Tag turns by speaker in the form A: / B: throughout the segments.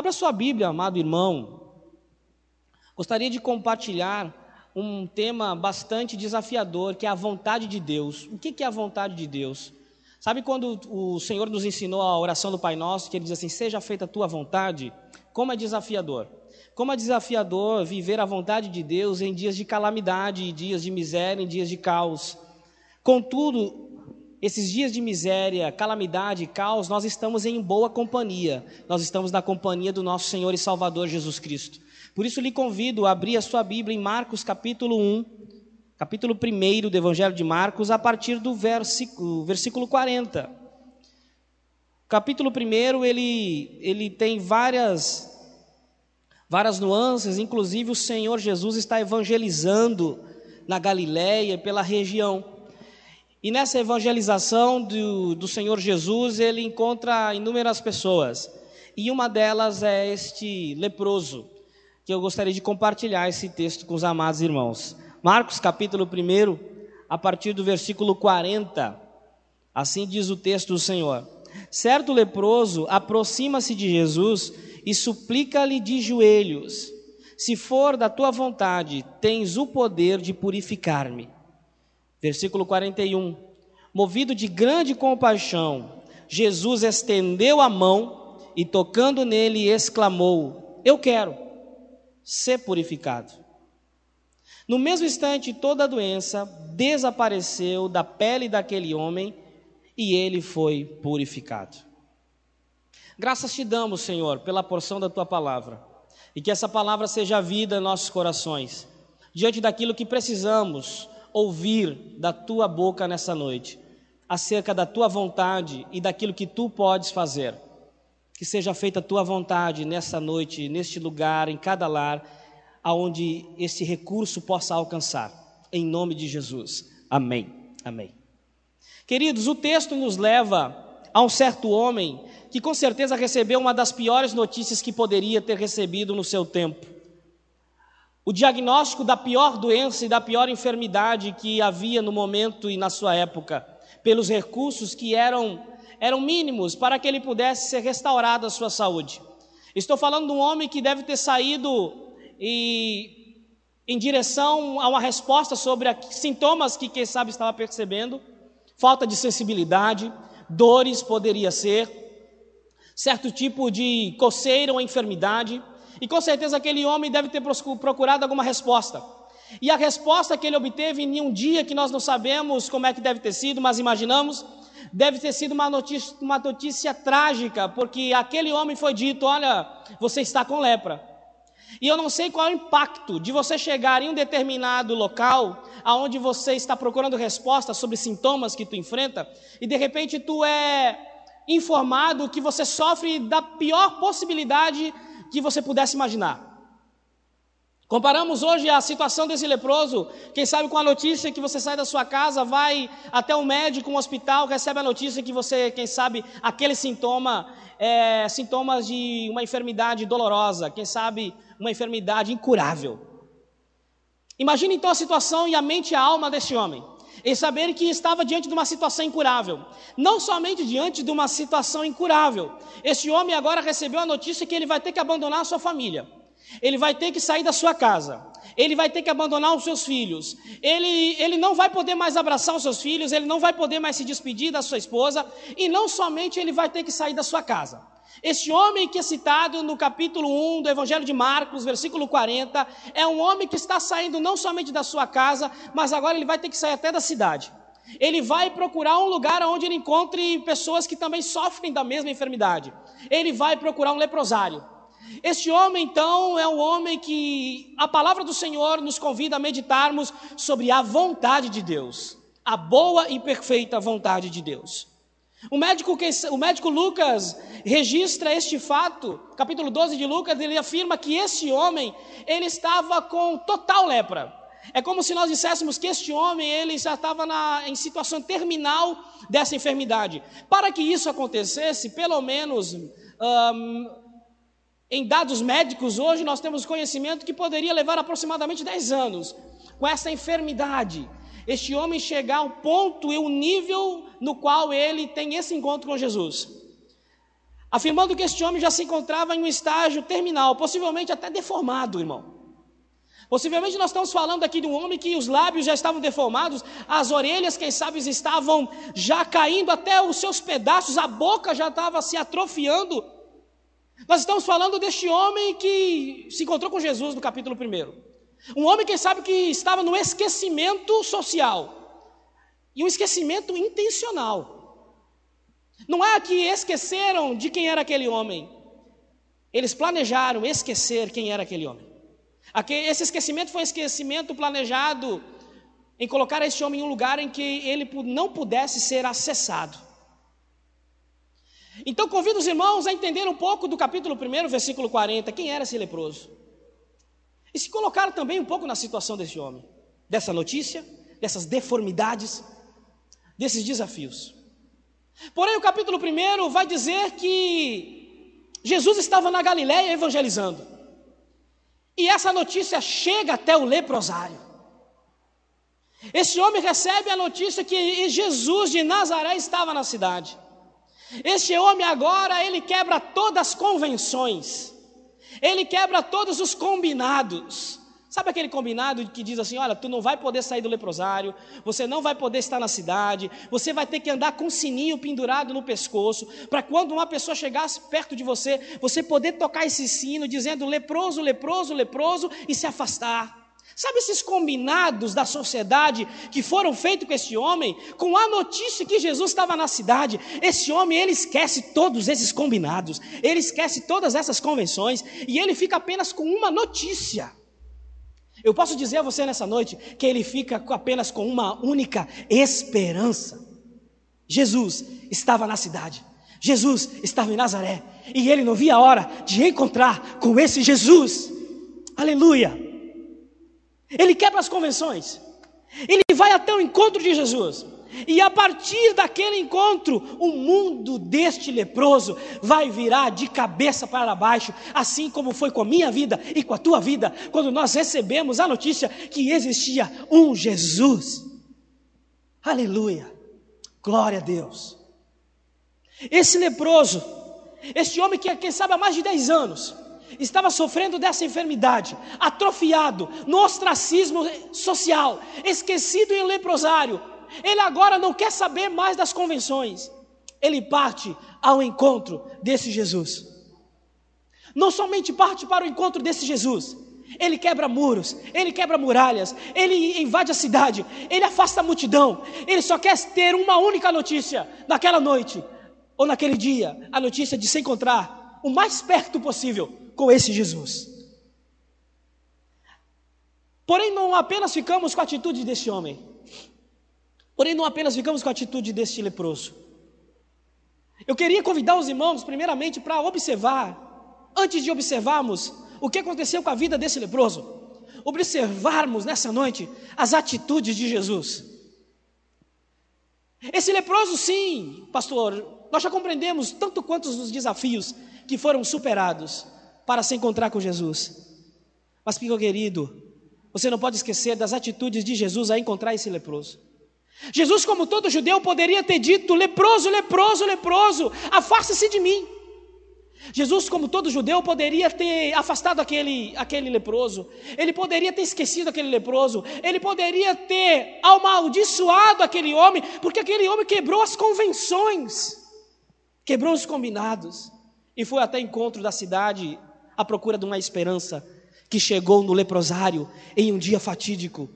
A: Abra sua Bíblia, amado irmão. Gostaria de compartilhar um tema bastante desafiador, que é a vontade de Deus. O que é a vontade de Deus? Sabe quando o Senhor nos ensinou a oração do Pai Nosso, que ele diz assim: Seja feita a tua vontade? Como é desafiador. Como é desafiador viver a vontade de Deus em dias de calamidade, em dias de miséria, em dias de caos. Contudo, esses dias de miséria, calamidade, caos, nós estamos em boa companhia. Nós estamos na companhia do nosso Senhor e Salvador Jesus Cristo. Por isso lhe convido a abrir a sua Bíblia em Marcos capítulo 1, capítulo 1 do Evangelho de Marcos, a partir do versículo, versículo 40. Capítulo 1, ele, ele tem várias, várias nuances, inclusive o Senhor Jesus está evangelizando na Galiléia pela região. E nessa evangelização do, do Senhor Jesus, ele encontra inúmeras pessoas. E uma delas é este leproso, que eu gostaria de compartilhar esse texto com os amados irmãos. Marcos capítulo 1, a partir do versículo 40. Assim diz o texto do Senhor. Certo leproso aproxima-se de Jesus e suplica-lhe de joelhos: Se for da tua vontade, tens o poder de purificar-me. Versículo 41. Movido de grande compaixão, Jesus estendeu a mão e, tocando nele, exclamou: Eu quero ser purificado. No mesmo instante, toda a doença desapareceu da pele daquele homem e ele foi purificado. Graças te damos, Senhor, pela porção da tua palavra e que essa palavra seja vida em nossos corações, diante daquilo que precisamos ouvir da tua boca nessa noite, acerca da tua vontade e daquilo que tu podes fazer. Que seja feita a tua vontade nessa noite, neste lugar, em cada lar, aonde esse recurso possa alcançar. Em nome de Jesus. Amém. Amém. Queridos, o texto nos leva a um certo homem que com certeza recebeu uma das piores notícias que poderia ter recebido no seu tempo o diagnóstico da pior doença e da pior enfermidade que havia no momento e na sua época, pelos recursos que eram, eram mínimos para que ele pudesse ser restaurado a sua saúde. Estou falando de um homem que deve ter saído e, em direção a uma resposta sobre a, sintomas que, quem sabe, estava percebendo, falta de sensibilidade, dores poderia ser, certo tipo de coceira ou enfermidade, e com certeza aquele homem deve ter procurado alguma resposta. E a resposta que ele obteve em um dia que nós não sabemos como é que deve ter sido, mas imaginamos, deve ter sido uma notícia, uma notícia trágica, porque aquele homem foi dito: Olha, você está com lepra. E eu não sei qual é o impacto de você chegar em um determinado local, aonde você está procurando respostas sobre sintomas que tu enfrenta, e de repente tu é informado que você sofre da pior possibilidade que você pudesse imaginar. Comparamos hoje a situação desse leproso, quem sabe com a notícia que você sai da sua casa, vai até um médico, um hospital, recebe a notícia que você, quem sabe, aquele sintoma é sintomas de uma enfermidade dolorosa, quem sabe uma enfermidade incurável. Imagine então a situação e a mente e a alma desse homem em saber que estava diante de uma situação incurável. Não somente diante de uma situação incurável. Este homem agora recebeu a notícia que ele vai ter que abandonar a sua família. Ele vai ter que sair da sua casa. Ele vai ter que abandonar os seus filhos. Ele, ele não vai poder mais abraçar os seus filhos. Ele não vai poder mais se despedir da sua esposa. E não somente ele vai ter que sair da sua casa. Este homem que é citado no capítulo 1 do Evangelho de Marcos, versículo 40, é um homem que está saindo não somente da sua casa, mas agora ele vai ter que sair até da cidade. Ele vai procurar um lugar onde ele encontre pessoas que também sofrem da mesma enfermidade. Ele vai procurar um leprosário. Este homem, então, é um homem que a palavra do Senhor nos convida a meditarmos sobre a vontade de Deus, a boa e perfeita vontade de Deus. O médico, o médico Lucas registra este fato, capítulo 12 de Lucas, ele afirma que esse homem, ele estava com total lepra. É como se nós disséssemos que este homem, ele já estava na, em situação terminal dessa enfermidade. Para que isso acontecesse, pelo menos em dados médicos, hoje nós temos conhecimento que poderia levar aproximadamente 10 anos com essa enfermidade este homem chegar ao ponto e o nível no qual ele tem esse encontro com Jesus. afirmando que este homem já se encontrava em um estágio terminal, possivelmente até deformado, irmão. Possivelmente nós estamos falando aqui de um homem que os lábios já estavam deformados, as orelhas, quem sabe, estavam já caindo até os seus pedaços, a boca já estava se atrofiando. Nós estamos falando deste homem que se encontrou com Jesus no capítulo 1. Um homem, quem sabe, que estava no esquecimento social e um esquecimento intencional. Não é que esqueceram de quem era aquele homem, eles planejaram esquecer quem era aquele homem. Esse esquecimento foi um esquecimento planejado em colocar esse homem em um lugar em que ele não pudesse ser acessado. Então convido os irmãos a entender um pouco do capítulo 1, versículo 40, quem era esse leproso. E se colocar também um pouco na situação desse homem, dessa notícia, dessas deformidades, desses desafios. Porém, o capítulo 1 vai dizer que Jesus estava na Galiléia evangelizando. E essa notícia chega até o leprosário. Esse homem recebe a notícia que Jesus de Nazaré estava na cidade. Este homem agora, ele quebra todas as convenções. Ele quebra todos os combinados. Sabe aquele combinado que diz assim: olha, tu não vai poder sair do leprosário, você não vai poder estar na cidade, você vai ter que andar com um sininho pendurado no pescoço, para quando uma pessoa chegasse perto de você, você poder tocar esse sino dizendo leproso, leproso, leproso e se afastar. Sabe esses combinados da sociedade que foram feitos com esse homem, com a notícia que Jesus estava na cidade? Esse homem, ele esquece todos esses combinados, ele esquece todas essas convenções e ele fica apenas com uma notícia. Eu posso dizer a você nessa noite que ele fica apenas com uma única esperança. Jesus estava na cidade, Jesus estava em Nazaré, e ele não via a hora de encontrar com esse Jesus. Aleluia! Ele quebra as convenções, ele vai até o encontro de Jesus. E a partir daquele encontro, o mundo deste leproso vai virar de cabeça para baixo, assim como foi com a minha vida e com a tua vida, quando nós recebemos a notícia que existia um Jesus. Aleluia! Glória a Deus. Esse leproso, este homem que, quem sabe, há mais de 10 anos, estava sofrendo dessa enfermidade, atrofiado, no ostracismo social, esquecido em leprosário, ele agora não quer saber mais das convenções. Ele parte ao encontro desse Jesus. Não somente parte para o encontro desse Jesus, ele quebra muros, ele quebra muralhas, ele invade a cidade, ele afasta a multidão. Ele só quer ter uma única notícia naquela noite ou naquele dia a notícia de se encontrar o mais perto possível com esse Jesus. Porém, não apenas ficamos com a atitude desse homem, Porém, não apenas ficamos com a atitude deste leproso. Eu queria convidar os irmãos, primeiramente, para observar, antes de observarmos o que aconteceu com a vida desse leproso, observarmos nessa noite as atitudes de Jesus. Esse leproso, sim, pastor, nós já compreendemos tanto quantos os desafios que foram superados para se encontrar com Jesus. Mas, meu querido, você não pode esquecer das atitudes de Jesus a encontrar esse leproso. Jesus, como todo judeu, poderia ter dito: leproso, leproso, leproso, afaste-se de mim. Jesus, como todo judeu, poderia ter afastado aquele, aquele leproso, ele poderia ter esquecido aquele leproso, ele poderia ter amaldiçoado aquele homem, porque aquele homem quebrou as convenções, quebrou os combinados, e foi até encontro da cidade à procura de uma esperança que chegou no leprosário em um dia fatídico.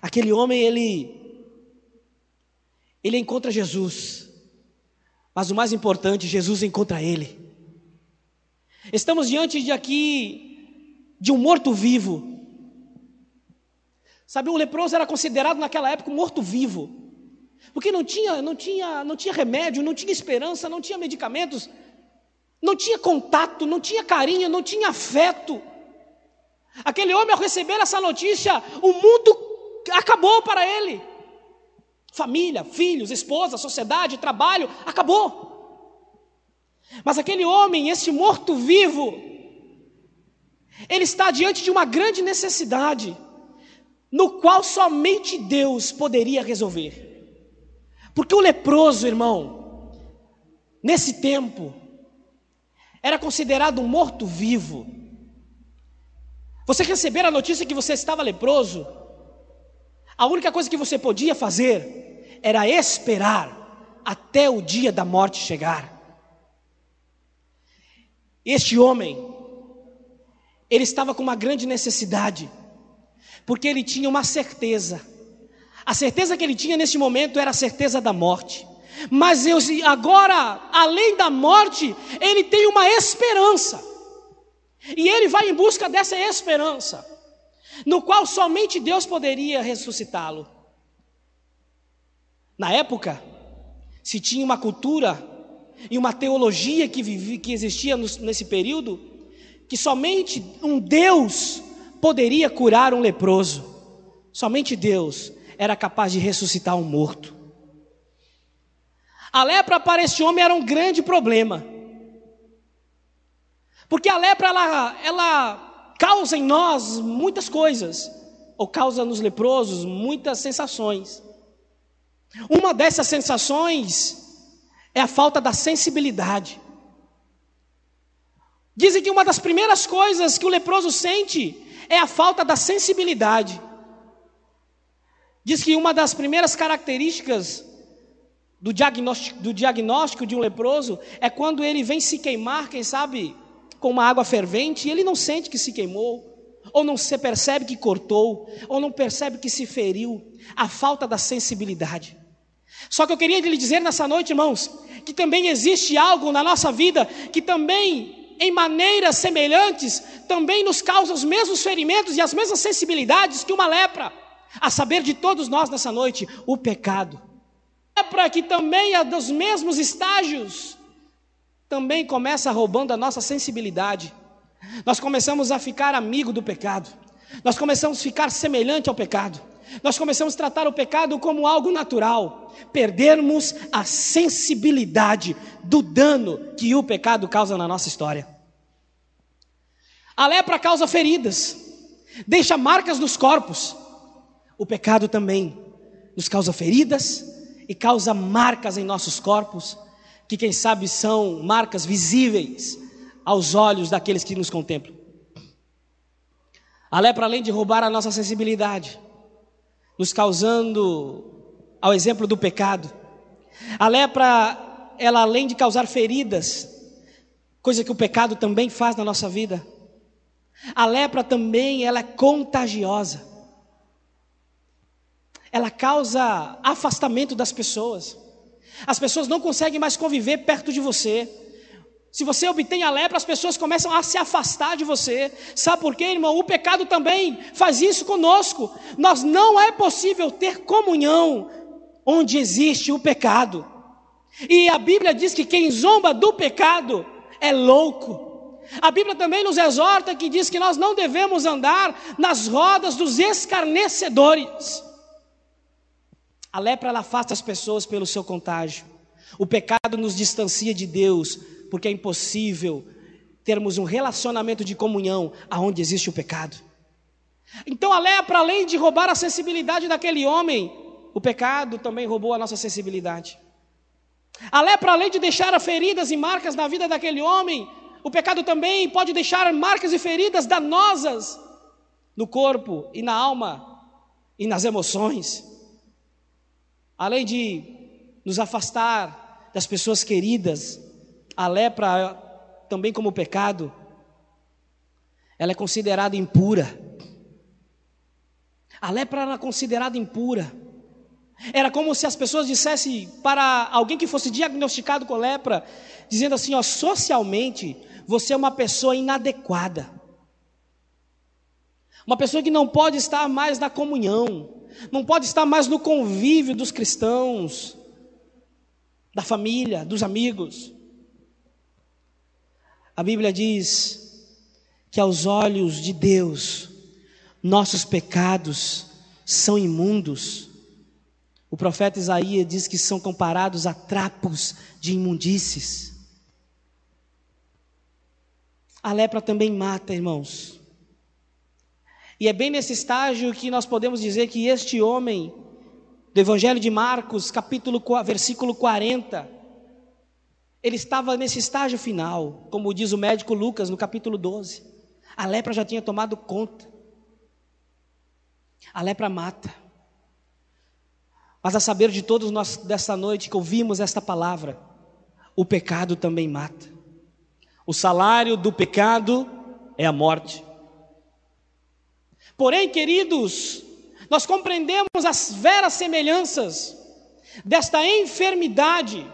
A: Aquele homem, ele ele encontra Jesus, mas o mais importante, Jesus encontra ele. Estamos diante de aqui de um morto-vivo. Sabe, o leproso era considerado naquela época um morto-vivo, porque não tinha, não tinha, não tinha remédio, não tinha esperança, não tinha medicamentos, não tinha contato, não tinha carinho, não tinha afeto. Aquele homem, ao receber essa notícia, o mundo acabou para ele família, filhos, esposa, sociedade, trabalho, acabou. Mas aquele homem, esse morto-vivo, ele está diante de uma grande necessidade, no qual somente Deus poderia resolver. Porque o leproso, irmão, nesse tempo, era considerado um morto-vivo. Você receber a notícia que você estava leproso, a única coisa que você podia fazer era esperar até o dia da morte chegar. Este homem, ele estava com uma grande necessidade, porque ele tinha uma certeza. A certeza que ele tinha nesse momento era a certeza da morte. Mas eu, agora, além da morte, ele tem uma esperança. E ele vai em busca dessa esperança, no qual somente Deus poderia ressuscitá-lo. Na época, se tinha uma cultura e uma teologia que, vivia, que existia nesse período, que somente um Deus poderia curar um leproso. Somente Deus era capaz de ressuscitar um morto. A lepra para este homem era um grande problema. Porque a lepra ela, ela causa em nós muitas coisas, ou causa nos leprosos muitas sensações. Uma dessas sensações é a falta da sensibilidade. Dizem que uma das primeiras coisas que o leproso sente é a falta da sensibilidade. Diz que uma das primeiras características do diagnóstico, do diagnóstico de um leproso é quando ele vem se queimar, quem sabe, com uma água fervente, e ele não sente que se queimou, ou não se percebe que cortou, ou não percebe que se feriu, a falta da sensibilidade. Só que eu queria lhe dizer nessa noite, irmãos, que também existe algo na nossa vida que também, em maneiras semelhantes, também nos causa os mesmos ferimentos e as mesmas sensibilidades que uma lepra, a saber de todos nós nessa noite, o pecado. Lepra que também é dos mesmos estágios, também começa roubando a nossa sensibilidade. Nós começamos a ficar amigo do pecado. Nós começamos a ficar semelhante ao pecado. Nós começamos a tratar o pecado como algo natural. Perdermos a sensibilidade do dano que o pecado causa na nossa história. A lepra causa feridas, deixa marcas nos corpos. O pecado também nos causa feridas e causa marcas em nossos corpos que quem sabe são marcas visíveis aos olhos daqueles que nos contemplam. A lepra, além de roubar a nossa sensibilidade, nos causando, ao exemplo do pecado, a lepra, ela além de causar feridas, coisa que o pecado também faz na nossa vida, a lepra também ela é contagiosa. Ela causa afastamento das pessoas. As pessoas não conseguem mais conviver perto de você. Se você obtém a lepra, as pessoas começam a se afastar de você. Sabe por quê, irmão? O pecado também faz isso conosco. Nós não é possível ter comunhão onde existe o pecado. E a Bíblia diz que quem zomba do pecado é louco. A Bíblia também nos exorta que diz que nós não devemos andar nas rodas dos escarnecedores. A lepra ela afasta as pessoas pelo seu contágio. O pecado nos distancia de Deus, porque é impossível termos um relacionamento de comunhão aonde existe o pecado. Então a lepra, além de roubar a sensibilidade daquele homem, o pecado também roubou a nossa sensibilidade. A lepra, além de deixar feridas e marcas na vida daquele homem, o pecado também pode deixar marcas e feridas danosas no corpo e na alma e nas emoções além de nos afastar das pessoas queridas, a lepra, também como pecado, ela é considerada impura. A lepra era considerada impura. Era como se as pessoas dissessem para alguém que fosse diagnosticado com lepra, dizendo assim: ó, socialmente, você é uma pessoa inadequada. Uma pessoa que não pode estar mais na comunhão não pode estar mais no convívio dos cristãos, da família, dos amigos. A Bíblia diz que aos olhos de Deus, nossos pecados são imundos. O profeta Isaías diz que são comparados a trapos de imundícies. A lepra também mata, irmãos. E é bem nesse estágio que nós podemos dizer que este homem, do Evangelho de Marcos, capítulo, versículo 40, Ele estava nesse estágio final, como diz o médico Lucas no capítulo 12. A lepra já tinha tomado conta. A lepra mata. Mas a saber de todos nós desta noite que ouvimos esta palavra, o pecado também mata. O salário do pecado é a morte. Porém, queridos, nós compreendemos as veras semelhanças desta enfermidade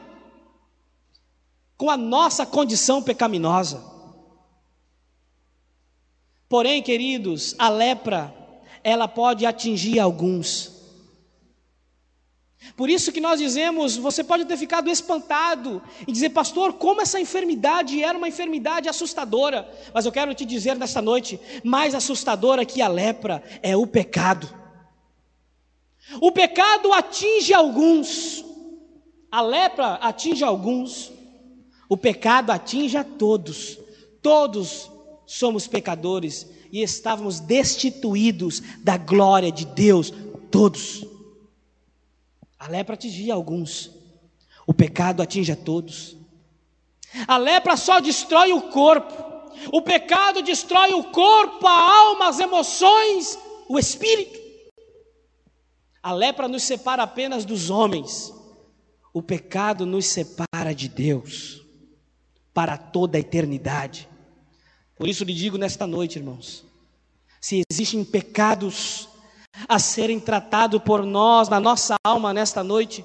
A: com a nossa condição pecaminosa. Porém, queridos, a lepra, ela pode atingir alguns. Por isso que nós dizemos, você pode ter ficado espantado e dizer, pastor, como essa enfermidade era uma enfermidade assustadora. Mas eu quero te dizer nesta noite, mais assustadora que a lepra é o pecado. O pecado atinge alguns, a lepra atinge alguns, o pecado atinge a todos. Todos somos pecadores e estávamos destituídos da glória de Deus, todos. A lepra atingia alguns, o pecado atinge a todos. A lepra só destrói o corpo, o pecado destrói o corpo, a alma, as emoções, o espírito. A lepra nos separa apenas dos homens, o pecado nos separa de Deus para toda a eternidade. Por isso lhe digo nesta noite, irmãos, se existem pecados a serem tratados por nós, na nossa alma nesta noite,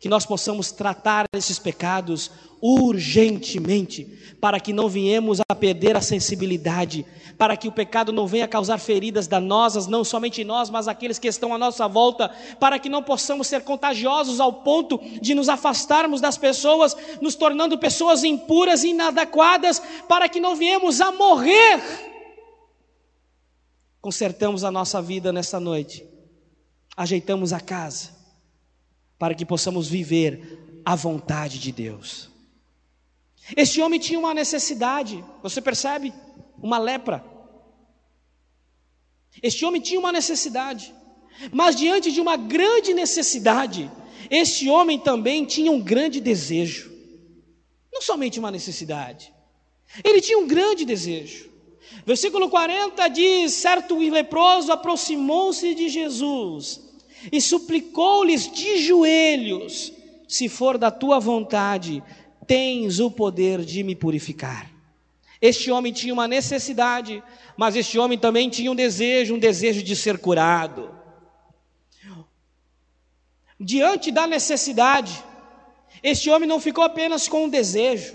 A: que nós possamos tratar esses pecados urgentemente, para que não viemos a perder a sensibilidade, para que o pecado não venha causar feridas danosas, não somente nós, mas aqueles que estão à nossa volta, para que não possamos ser contagiosos ao ponto de nos afastarmos das pessoas, nos tornando pessoas impuras e inadequadas, para que não viemos a morrer consertamos a nossa vida nesta noite, ajeitamos a casa, para que possamos viver a vontade de Deus. Este homem tinha uma necessidade, você percebe? Uma lepra. Este homem tinha uma necessidade, mas diante de uma grande necessidade, este homem também tinha um grande desejo, não somente uma necessidade, ele tinha um grande desejo. Versículo 40 diz: Certo leproso aproximou-se de Jesus e suplicou-lhes de joelhos: Se for da tua vontade, tens o poder de me purificar. Este homem tinha uma necessidade, mas este homem também tinha um desejo, um desejo de ser curado. Diante da necessidade, este homem não ficou apenas com um desejo,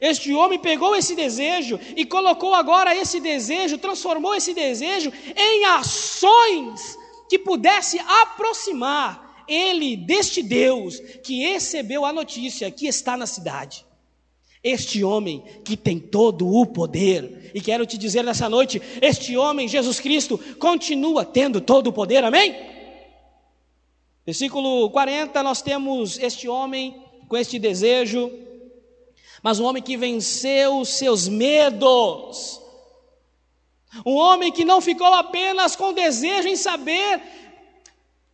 A: este homem pegou esse desejo e colocou agora esse desejo, transformou esse desejo em ações que pudesse aproximar ele deste Deus que recebeu a notícia que está na cidade. Este homem que tem todo o poder, e quero te dizer nessa noite: este homem, Jesus Cristo, continua tendo todo o poder, amém? Versículo 40, nós temos este homem com este desejo, mas um homem que venceu os seus medos. Um homem que não ficou apenas com desejo em saber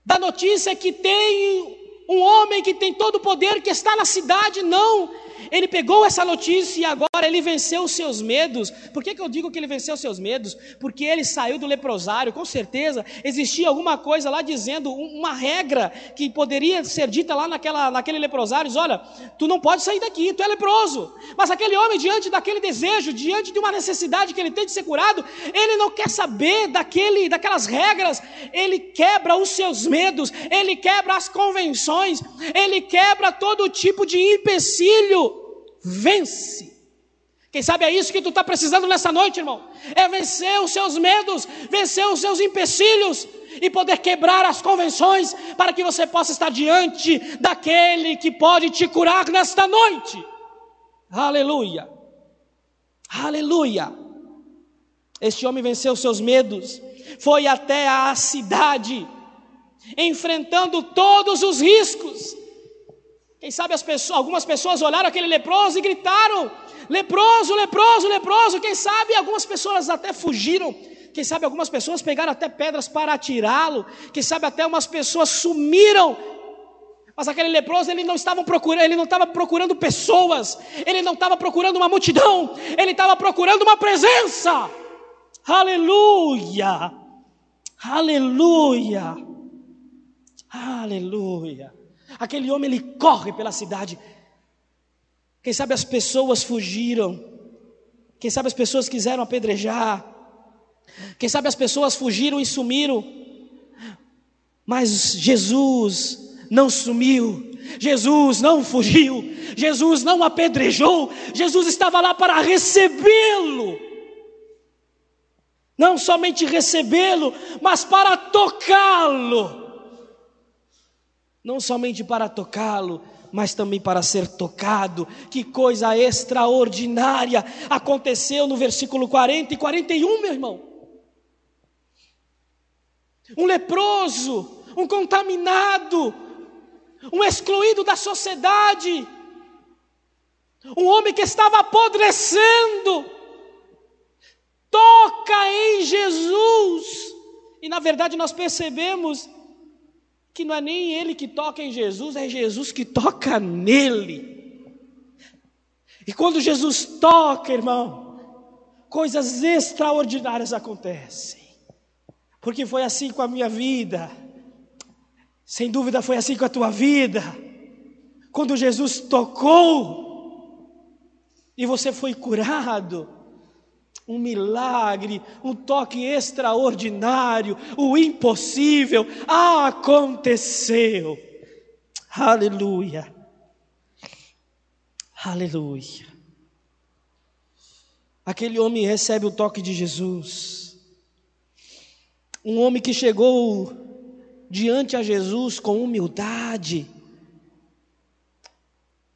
A: da notícia que tem um homem que tem todo o poder que está na cidade, não. Ele pegou essa notícia e agora ele venceu os seus medos. Por que, que eu digo que ele venceu os seus medos? Porque ele saiu do leprosário, com certeza existia alguma coisa lá dizendo, uma regra que poderia ser dita lá naquela, naquele leprosário: diz, olha, tu não pode sair daqui, tu é leproso. Mas aquele homem, diante daquele desejo, diante de uma necessidade que ele tem de ser curado, ele não quer saber daquele, daquelas regras, ele quebra os seus medos, ele quebra as convenções, ele quebra todo tipo de empecilho vence. Quem sabe é isso que tu está precisando nessa noite, irmão? É vencer os seus medos, vencer os seus empecilhos e poder quebrar as convenções para que você possa estar diante daquele que pode te curar nesta noite. Aleluia! Aleluia! Este homem venceu os seus medos, foi até a cidade, enfrentando todos os riscos quem sabe pessoas, algumas pessoas olharam aquele leproso e gritaram: leproso, leproso, leproso. Quem sabe algumas pessoas até fugiram. Quem sabe algumas pessoas pegaram até pedras para atirá-lo. Quem sabe até umas pessoas sumiram. Mas aquele leproso, ele não estava procurando, ele não estava procurando pessoas, ele não estava procurando uma multidão, ele estava procurando uma presença. Aleluia! Aleluia! Aleluia! Aquele homem ele corre pela cidade. Quem sabe as pessoas fugiram. Quem sabe as pessoas quiseram apedrejar. Quem sabe as pessoas fugiram e sumiram. Mas Jesus não sumiu. Jesus não fugiu. Jesus não apedrejou. Jesus estava lá para recebê-lo. Não somente recebê-lo, mas para tocá-lo não somente para tocá-lo, mas também para ser tocado. Que coisa extraordinária aconteceu no versículo 40 e 41, meu irmão. Um leproso, um contaminado, um excluído da sociedade, um homem que estava apodrecendo, toca em Jesus. E na verdade nós percebemos que não é nem ele que toca em Jesus, é Jesus que toca nele. E quando Jesus toca, irmão, coisas extraordinárias acontecem. Porque foi assim com a minha vida, sem dúvida foi assim com a tua vida. Quando Jesus tocou e você foi curado, um milagre, um toque extraordinário, o impossível aconteceu. Aleluia. Aleluia. Aquele homem recebe o toque de Jesus. Um homem que chegou diante a Jesus com humildade.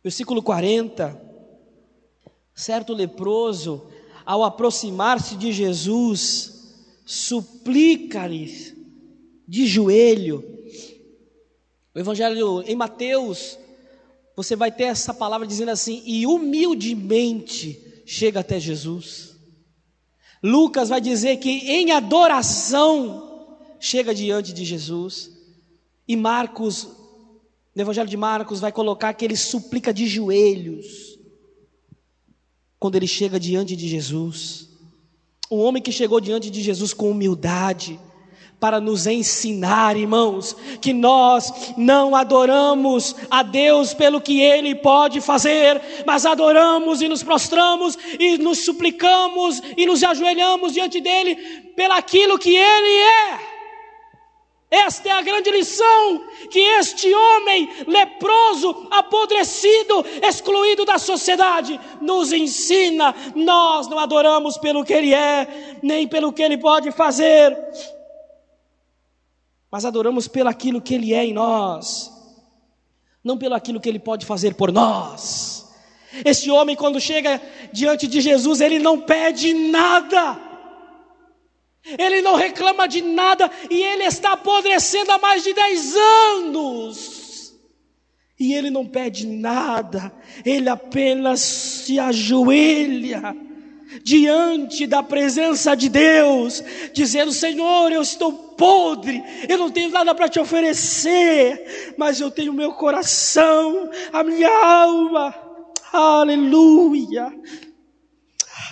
A: Versículo 40. Certo leproso ao aproximar-se de Jesus, suplica-lhe de joelho. O Evangelho em Mateus, você vai ter essa palavra dizendo assim: e humildemente chega até Jesus. Lucas vai dizer que em adoração chega diante de Jesus. E Marcos, no Evangelho de Marcos, vai colocar que ele suplica de joelhos quando ele chega diante de Jesus. Um homem que chegou diante de Jesus com humildade, para nos ensinar, irmãos, que nós não adoramos a Deus pelo que Ele pode fazer, mas adoramos e nos prostramos e nos suplicamos e nos ajoelhamos diante dEle pelaquilo que Ele é. Esta é a grande lição que este homem leproso, apodrecido, excluído da sociedade, nos ensina. Nós não adoramos pelo que ele é, nem pelo que ele pode fazer, mas adoramos pelo aquilo que ele é em nós, não pelo aquilo que ele pode fazer por nós. Este homem, quando chega diante de Jesus, ele não pede nada ele não reclama de nada e ele está apodrecendo há mais de 10 anos. E ele não pede nada, ele apenas se ajoelha diante da presença de Deus, dizendo: Senhor, eu estou podre, eu não tenho nada para te oferecer, mas eu tenho meu coração, a minha alma. Aleluia,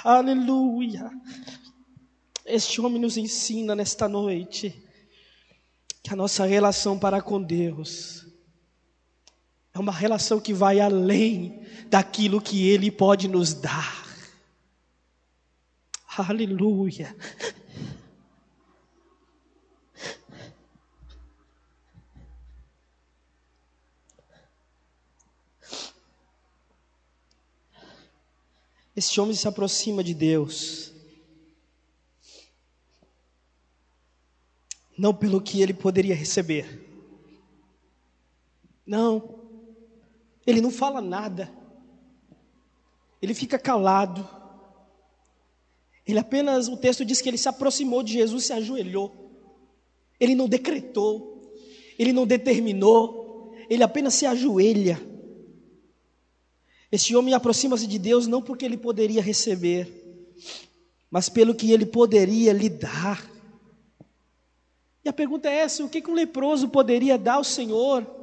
A: aleluia. Este homem nos ensina nesta noite que a nossa relação para com Deus é uma relação que vai além daquilo que Ele pode nos dar. Aleluia. Este homem se aproxima de Deus. Não pelo que ele poderia receber. Não, ele não fala nada, ele fica calado. Ele apenas, o texto diz que ele se aproximou de Jesus, se ajoelhou. Ele não decretou, ele não determinou, ele apenas se ajoelha. Este homem aproxima-se de Deus não porque ele poderia receber, mas pelo que ele poderia lhe dar. E a pergunta é essa: o que um leproso poderia dar ao Senhor?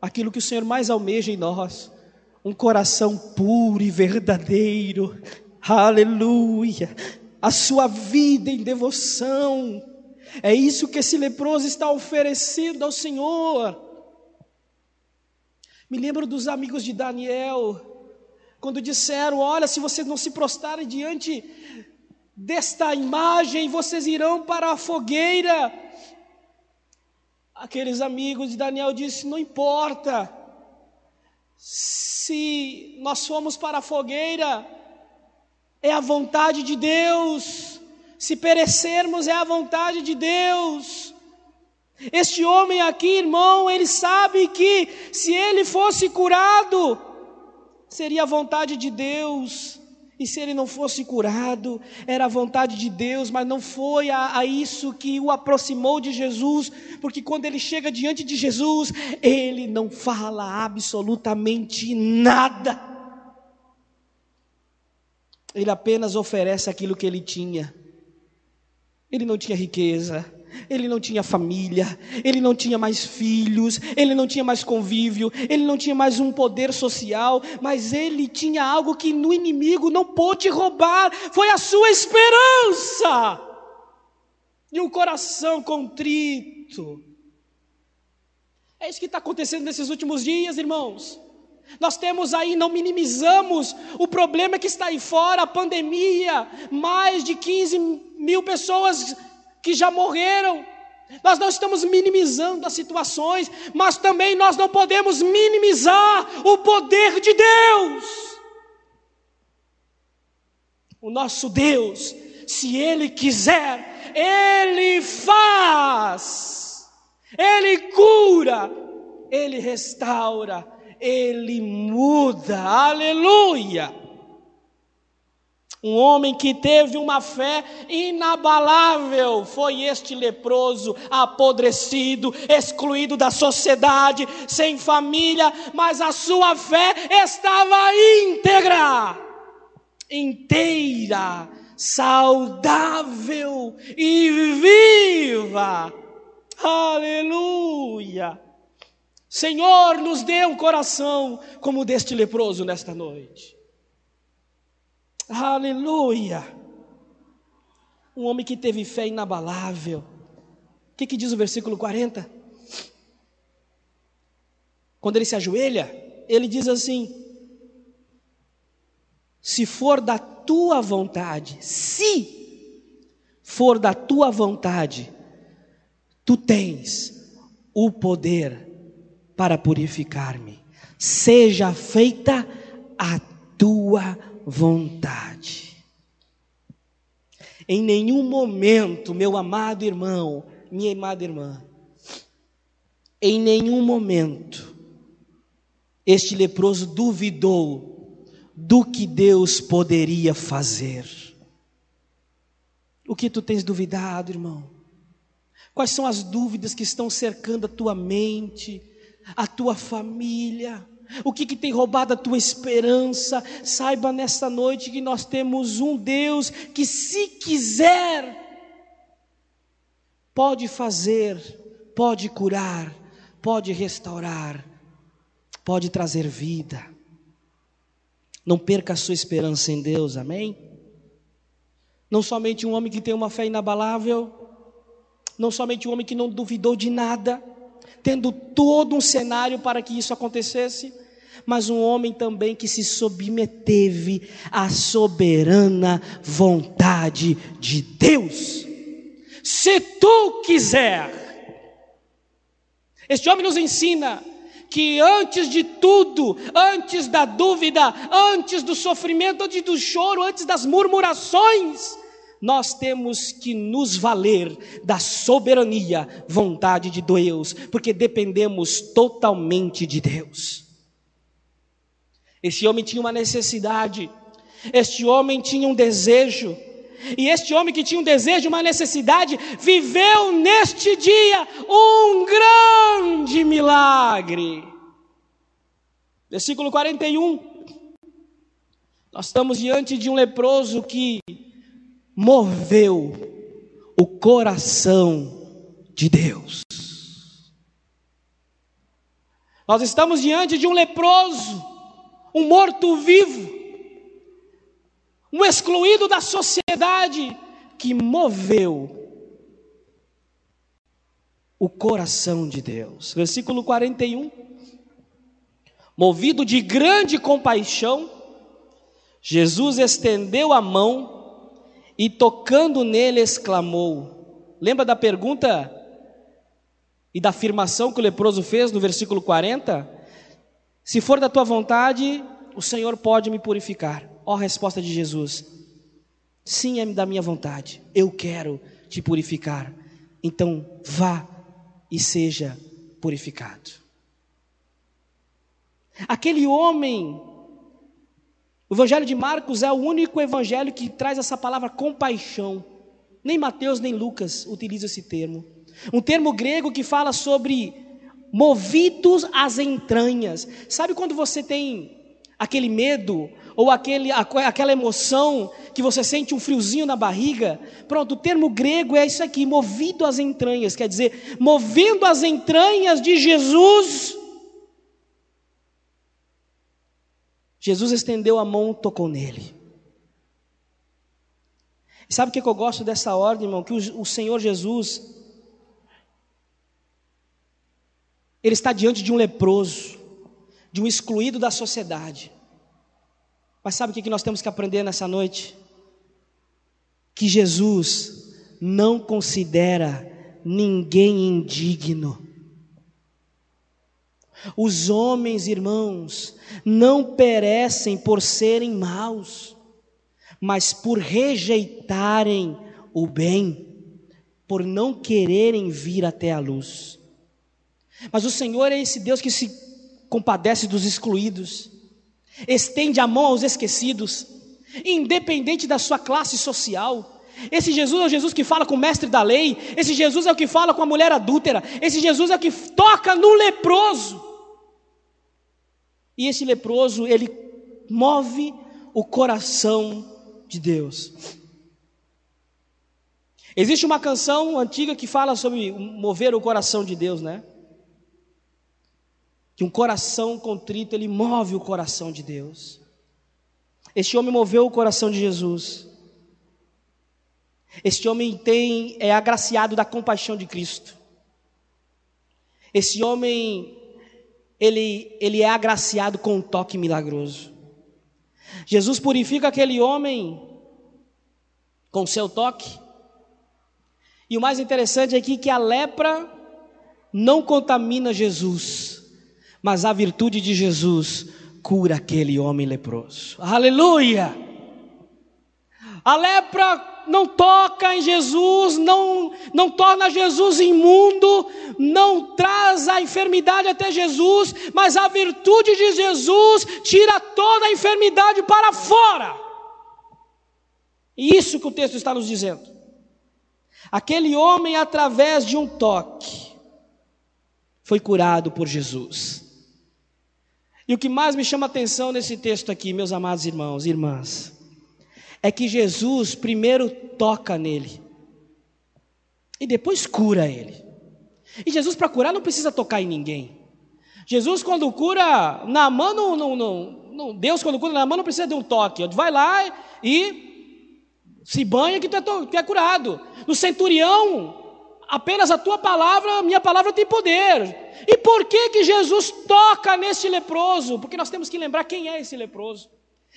A: aquilo que o Senhor mais almeja em nós, um coração puro e verdadeiro. Aleluia! A sua vida em devoção. É isso que esse leproso está oferecendo ao Senhor. Me lembro dos amigos de Daniel, quando disseram: Olha, se vocês não se prostrarem diante desta imagem, vocês irão para a fogueira. Aqueles amigos de Daniel disseram: Não importa, se nós formos para a fogueira, é a vontade de Deus, se perecermos, é a vontade de Deus. Este homem aqui, irmão, ele sabe que se ele fosse curado, seria a vontade de Deus. E se ele não fosse curado, era a vontade de Deus, mas não foi a, a, isso que o aproximou de Jesus, porque quando ele chega diante de Jesus, ele não fala absolutamente nada. Ele apenas oferece aquilo que ele tinha. Ele não tinha riqueza, ele não tinha família, ele não tinha mais filhos, ele não tinha mais convívio, ele não tinha mais um poder social, mas ele tinha algo que no inimigo não pôde roubar, foi a sua esperança e um coração contrito. É isso que está acontecendo nesses últimos dias, irmãos. Nós temos aí, não minimizamos o problema que está aí fora, a pandemia, mais de 15 mil pessoas que já morreram. Nós não estamos minimizando as situações, mas também nós não podemos minimizar o poder de Deus. O nosso Deus, se Ele quiser, Ele faz, Ele cura, Ele restaura, Ele muda, aleluia. Um homem que teve uma fé inabalável foi este leproso, apodrecido, excluído da sociedade, sem família, mas a sua fé estava íntegra, inteira, saudável e viva. Aleluia! Senhor, nos dê um coração como o deste leproso nesta noite. Aleluia! Um homem que teve fé inabalável. O que, que diz o versículo 40? Quando ele se ajoelha, ele diz assim: Se for da tua vontade, se for da tua vontade, tu tens o poder para purificar-me. Seja feita a tua vontade vontade. Em nenhum momento, meu amado irmão, minha amada irmã, em nenhum momento, este leproso duvidou do que Deus poderia fazer. O que tu tens duvidado, irmão? Quais são as dúvidas que estão cercando a tua mente, a tua família? O que, que tem roubado a tua esperança? Saiba nesta noite que nós temos um Deus que, se quiser, pode fazer, pode curar, pode restaurar, pode trazer vida. Não perca a sua esperança em Deus, amém? Não somente um homem que tem uma fé inabalável, não somente um homem que não duvidou de nada, tendo todo um cenário para que isso acontecesse, mas um homem também que se submeteve à soberana vontade de Deus. Se tu quiser, este homem nos ensina que antes de tudo, antes da dúvida, antes do sofrimento, antes do choro, antes das murmurações, nós temos que nos valer da soberania, vontade de Deus, porque dependemos totalmente de Deus. Este homem tinha uma necessidade, este homem tinha um desejo, e este homem que tinha um desejo, uma necessidade, viveu neste dia um grande milagre. Versículo 41. Nós estamos diante de um leproso que moveu o coração de Deus. Nós estamos diante de um leproso, um morto-vivo, um excluído da sociedade que moveu o coração de Deus. Versículo 41. Movido de grande compaixão, Jesus estendeu a mão e, tocando nele, exclamou: Lembra da pergunta e da afirmação que o leproso fez no versículo 40? Se for da tua vontade, o Senhor pode me purificar. Ó a resposta de Jesus: Sim, é da minha vontade, eu quero te purificar. Então vá e seja purificado. Aquele homem, o Evangelho de Marcos é o único evangelho que traz essa palavra compaixão. Nem Mateus nem Lucas utilizam esse termo. Um termo grego que fala sobre movidos às entranhas. Sabe quando você tem aquele medo ou aquele, aquela emoção que você sente um friozinho na barriga. Pronto, o termo grego é isso aqui, movido às entranhas, quer dizer, movendo as entranhas de Jesus. Jesus estendeu a mão, tocou nele. E sabe o que eu gosto dessa ordem, irmão? Que o, o Senhor Jesus, Ele está diante de um leproso, de um excluído da sociedade. Mas sabe o que nós temos que aprender nessa noite? Que Jesus não considera ninguém indigno. Os homens, irmãos, não perecem por serem maus, mas por rejeitarem o bem, por não quererem vir até a luz. Mas o Senhor é esse Deus que se compadece dos excluídos estende a mão aos esquecidos, independente da sua classe social. Esse Jesus é o Jesus que fala com o mestre da lei, esse Jesus é o que fala com a mulher adúltera, esse Jesus é o que toca no leproso. E esse leproso, ele move o coração de Deus. Existe uma canção antiga que fala sobre mover o coração de Deus, né? que um coração contrito, ele move o coração de Deus. Este homem moveu o coração de Jesus. Este homem tem é agraciado da compaixão de Cristo. Esse homem ele ele é agraciado com um toque milagroso. Jesus purifica aquele homem com seu toque. E o mais interessante aqui é que a lepra não contamina Jesus mas a virtude de Jesus cura aquele homem leproso. Aleluia! A lepra não toca em Jesus, não, não torna Jesus imundo, não traz a enfermidade até Jesus, mas a virtude de Jesus tira toda a enfermidade para fora. E isso que o texto está nos dizendo. Aquele homem, através de um toque, foi curado por Jesus. E o que mais me chama atenção nesse texto aqui, meus amados irmãos e irmãs, é que Jesus primeiro toca nele e depois cura ele. E Jesus, para curar, não precisa tocar em ninguém. Jesus, quando cura na mão, não, não, não, Deus, quando cura na mão, não precisa de um toque. Vai lá e se banha que tu é, tu é curado. No centurião, apenas a tua palavra, a minha palavra tem poder. E por que que Jesus toca nesse leproso? Porque nós temos que lembrar quem é esse leproso.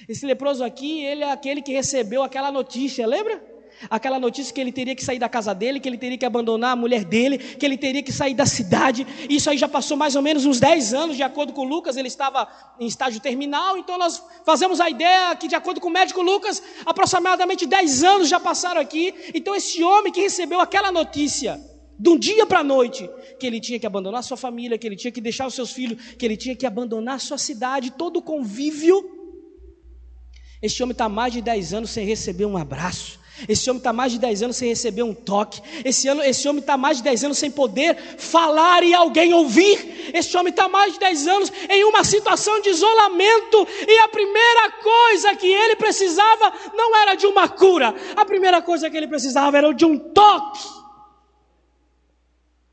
A: Esse leproso aqui, ele é aquele que recebeu aquela notícia, lembra? Aquela notícia que ele teria que sair da casa dele, que ele teria que abandonar a mulher dele, que ele teria que sair da cidade. Isso aí já passou mais ou menos uns 10 anos, de acordo com Lucas, ele estava em estágio terminal. Então nós fazemos a ideia que, de acordo com o médico Lucas, aproximadamente 10 anos já passaram aqui. Então esse homem que recebeu aquela notícia, de um dia para a noite, que ele tinha que abandonar sua família, que ele tinha que deixar os seus filhos, que ele tinha que abandonar sua cidade, todo o convívio. Este homem está mais de 10 anos sem receber um abraço. Esse homem está mais de 10 anos sem receber um toque. Esse, ano, esse homem está mais de 10 anos sem poder falar e alguém ouvir. Esse homem está mais de 10 anos em uma situação de isolamento. E a primeira coisa que ele precisava não era de uma cura. A primeira coisa que ele precisava era de um toque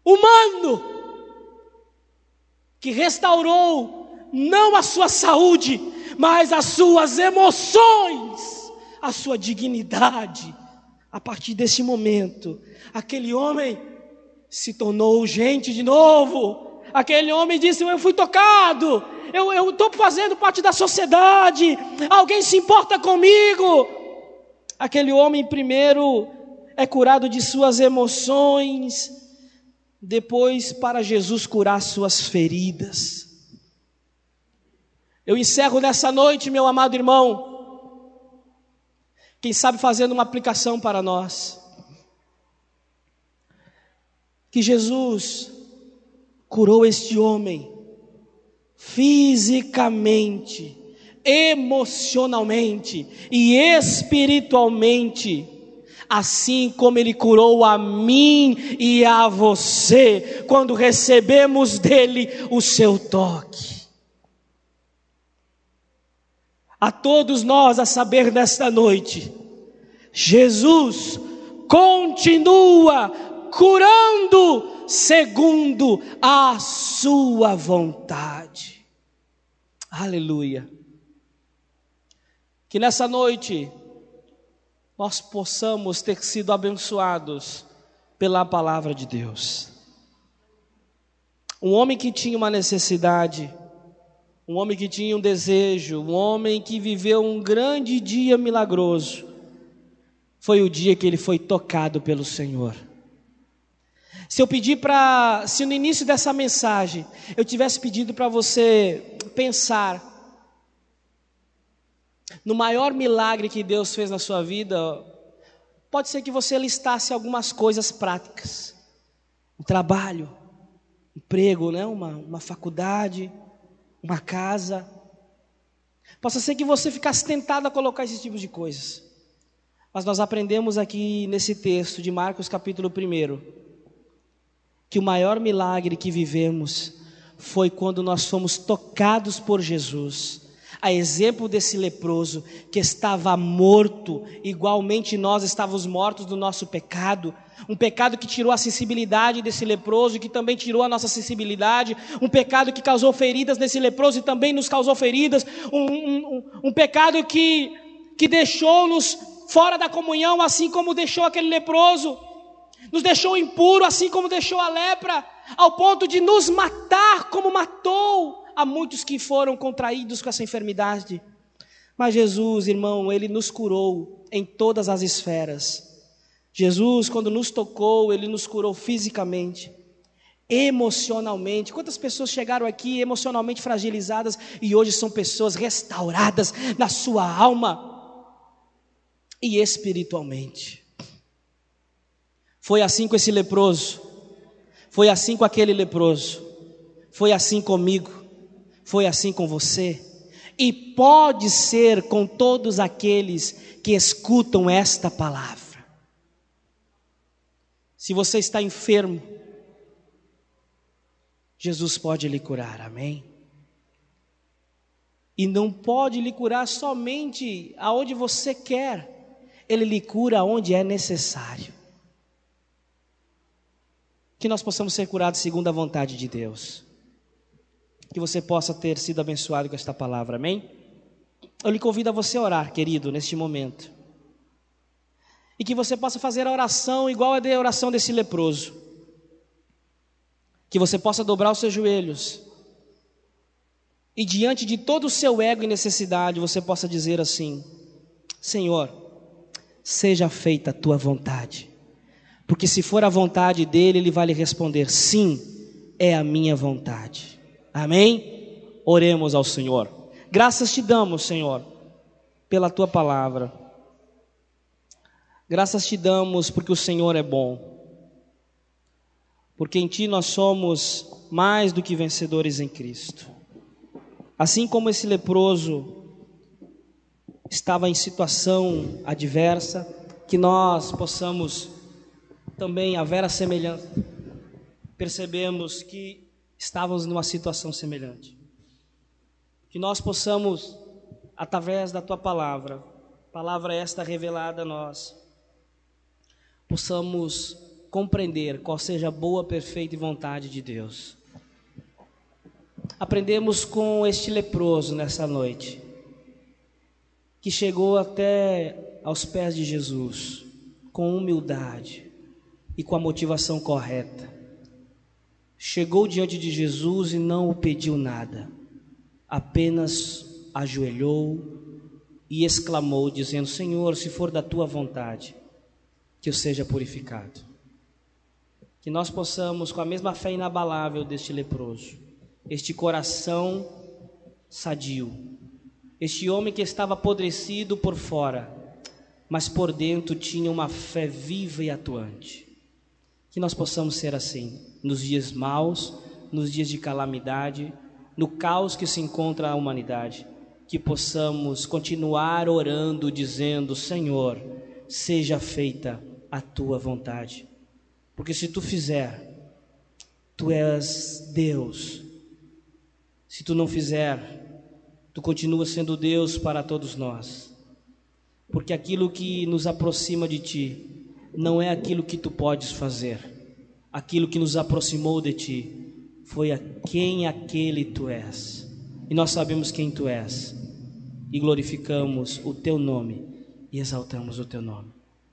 A: humano. que restaurou não a sua saúde, mas as suas emoções, a sua dignidade. A partir desse momento, aquele homem se tornou gente de novo. Aquele homem disse: Eu fui tocado, eu estou fazendo parte da sociedade, alguém se importa comigo. Aquele homem, primeiro, é curado de suas emoções, depois, para Jesus curar suas feridas. Eu encerro nessa noite, meu amado irmão, quem sabe fazendo uma aplicação para nós. Que Jesus curou este homem fisicamente, emocionalmente e espiritualmente, assim como Ele curou a mim e a você, quando recebemos dele o seu toque. A todos nós, a saber nesta noite, Jesus continua curando segundo a sua vontade. Aleluia. Que nessa noite nós possamos ter sido abençoados pela palavra de Deus. Um homem que tinha uma necessidade, um homem que tinha um desejo, um homem que viveu um grande dia milagroso, foi o dia que ele foi tocado pelo Senhor. Se eu pedir para, se no início dessa mensagem eu tivesse pedido para você pensar no maior milagre que Deus fez na sua vida, pode ser que você listasse algumas coisas práticas. Um trabalho, emprego, né? uma, uma faculdade, uma casa. Possa ser que você ficasse tentado a colocar esses tipos de coisas. Mas nós aprendemos aqui nesse texto de Marcos capítulo 1 que o maior milagre que vivemos foi quando nós fomos tocados por Jesus. A exemplo desse leproso que estava morto, igualmente nós estávamos mortos do nosso pecado, um pecado que tirou a sensibilidade desse leproso, que também tirou a nossa sensibilidade, um pecado que causou feridas nesse leproso e também nos causou feridas, um, um, um pecado que, que deixou-nos fora da comunhão, assim como deixou aquele leproso nos deixou impuro, assim como deixou a lepra, ao ponto de nos matar, como matou a muitos que foram contraídos com essa enfermidade. Mas Jesus, irmão, ele nos curou em todas as esferas. Jesus, quando nos tocou, ele nos curou fisicamente, emocionalmente. Quantas pessoas chegaram aqui emocionalmente fragilizadas e hoje são pessoas restauradas na sua alma e espiritualmente? Foi assim com esse leproso, foi assim com aquele leproso, foi assim comigo, foi assim com você, e pode ser com todos aqueles que escutam esta palavra. Se você está enfermo, Jesus pode lhe curar, amém? E não pode lhe curar somente aonde você quer, Ele lhe cura onde é necessário que nós possamos ser curados segundo a vontade de Deus. Que você possa ter sido abençoado com esta palavra, amém? Eu lhe convido a você orar, querido, neste momento. E que você possa fazer a oração igual a a oração desse leproso. Que você possa dobrar os seus joelhos. E diante de todo o seu ego e necessidade, você possa dizer assim: Senhor, seja feita a tua vontade porque se for a vontade dele, ele vai lhe responder: sim, é a minha vontade. Amém? Oremos ao Senhor. Graças te damos, Senhor, pela tua palavra. Graças te damos porque o Senhor é bom. Porque em ti nós somos mais do que vencedores em Cristo. Assim como esse leproso estava em situação adversa, que nós possamos também a semelhança, percebemos que estávamos numa situação semelhante. Que nós possamos, através da tua palavra, palavra esta revelada a nós, possamos compreender qual seja a boa, perfeita e vontade de Deus. Aprendemos com este leproso nessa noite, que chegou até aos pés de Jesus com humildade e com a motivação correta. Chegou diante de Jesus e não o pediu nada, apenas ajoelhou e exclamou, dizendo: Senhor, se for da tua vontade, que eu seja purificado. Que nós possamos, com a mesma fé inabalável deste leproso, este coração sadio, este homem que estava apodrecido por fora, mas por dentro tinha uma fé viva e atuante. Que nós possamos ser assim, nos dias maus, nos dias de calamidade, no caos que se encontra a humanidade que possamos continuar orando, dizendo: Senhor, seja feita a tua vontade. Porque se tu fizer, tu és Deus. Se tu não fizer, tu continuas sendo Deus para todos nós. Porque aquilo que nos aproxima de ti não é aquilo que tu podes fazer. Aquilo que nos aproximou de ti foi a quem aquele tu és e nós sabemos quem tu és, e glorificamos o teu nome e exaltamos o teu nome.